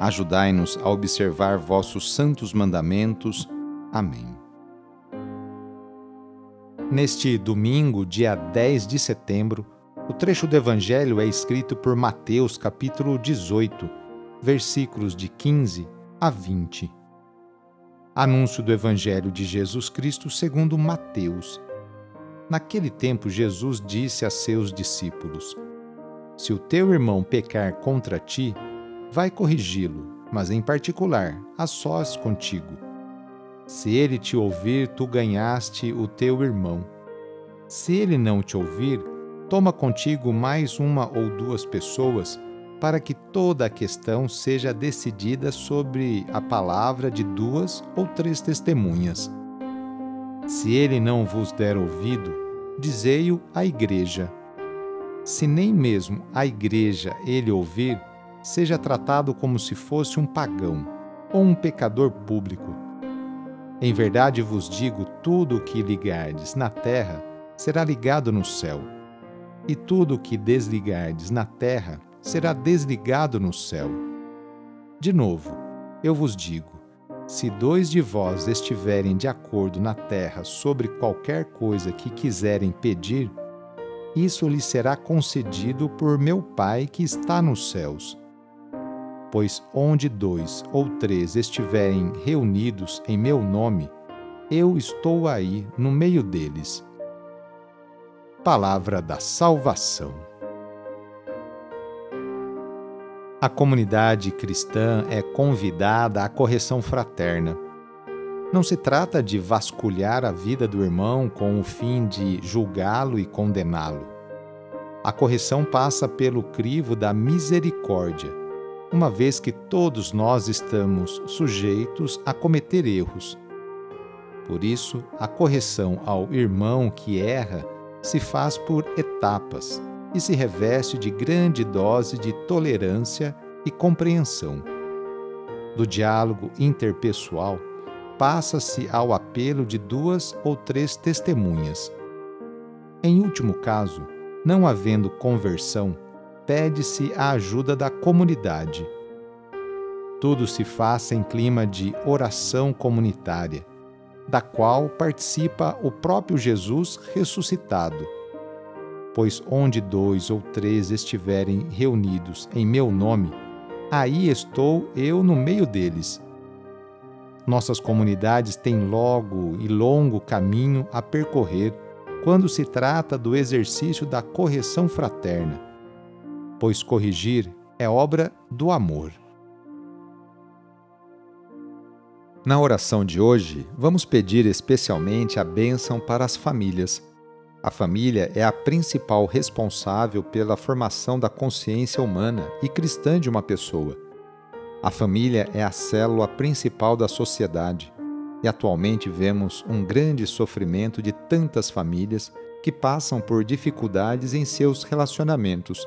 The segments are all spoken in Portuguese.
Ajudai-nos a observar vossos santos mandamentos. Amém. Neste domingo, dia 10 de setembro, o trecho do Evangelho é escrito por Mateus, capítulo 18, versículos de 15 a 20. Anúncio do Evangelho de Jesus Cristo segundo Mateus. Naquele tempo, Jesus disse a seus discípulos: Se o teu irmão pecar contra ti, vai corrigi-lo, mas em particular, a sós contigo. Se ele te ouvir, tu ganhaste o teu irmão. Se ele não te ouvir, toma contigo mais uma ou duas pessoas, para que toda a questão seja decidida sobre a palavra de duas ou três testemunhas. Se ele não vos der ouvido, dizei-o à igreja. Se nem mesmo a igreja ele ouvir, seja tratado como se fosse um pagão ou um pecador público. Em verdade vos digo: tudo o que ligardes na terra será ligado no céu, e tudo o que desligardes na terra será desligado no céu. De novo, eu vos digo: se dois de vós estiverem de acordo na terra sobre qualquer coisa que quiserem pedir, isso lhes será concedido por meu Pai que está nos céus pois onde dois ou três estiverem reunidos em meu nome, eu estou aí no meio deles. Palavra da Salvação. A comunidade cristã é convidada à correção fraterna. Não se trata de vasculhar a vida do irmão com o fim de julgá-lo e condená-lo. A correção passa pelo crivo da misericórdia uma vez que todos nós estamos sujeitos a cometer erros. Por isso, a correção ao irmão que erra se faz por etapas e se reveste de grande dose de tolerância e compreensão. Do diálogo interpessoal, passa-se ao apelo de duas ou três testemunhas. Em último caso, não havendo conversão, pede-se a ajuda da comunidade. Tudo se faz em clima de oração comunitária, da qual participa o próprio Jesus ressuscitado. Pois onde dois ou três estiverem reunidos em meu nome, aí estou eu no meio deles. Nossas comunidades têm logo e longo caminho a percorrer quando se trata do exercício da correção fraterna pois corrigir é obra do amor. Na oração de hoje, vamos pedir especialmente a bênção para as famílias. A família é a principal responsável pela formação da consciência humana e cristã de uma pessoa. A família é a célula principal da sociedade e atualmente vemos um grande sofrimento de tantas famílias que passam por dificuldades em seus relacionamentos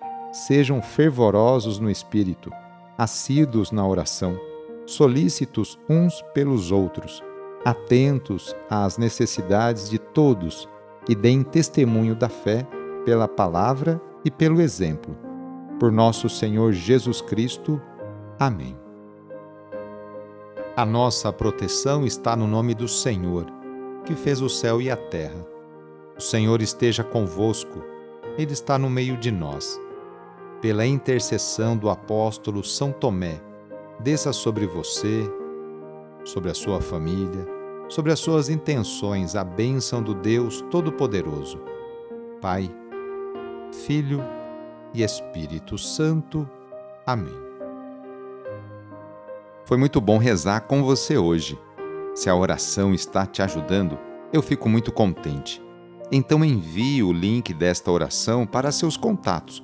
sejam fervorosos no espírito, assíduos na oração, solícitos uns pelos outros, atentos às necessidades de todos e deem testemunho da fé pela palavra e pelo exemplo. Por nosso Senhor Jesus Cristo. Amém. A nossa proteção está no nome do Senhor, que fez o céu e a terra. O Senhor esteja convosco, Ele está no meio de nós. Pela intercessão do apóstolo São Tomé, desça sobre você, sobre a sua família, sobre as suas intenções a bênção do Deus Todo-Poderoso. Pai, Filho e Espírito Santo. Amém. Foi muito bom rezar com você hoje. Se a oração está te ajudando, eu fico muito contente. Então envie o link desta oração para seus contatos,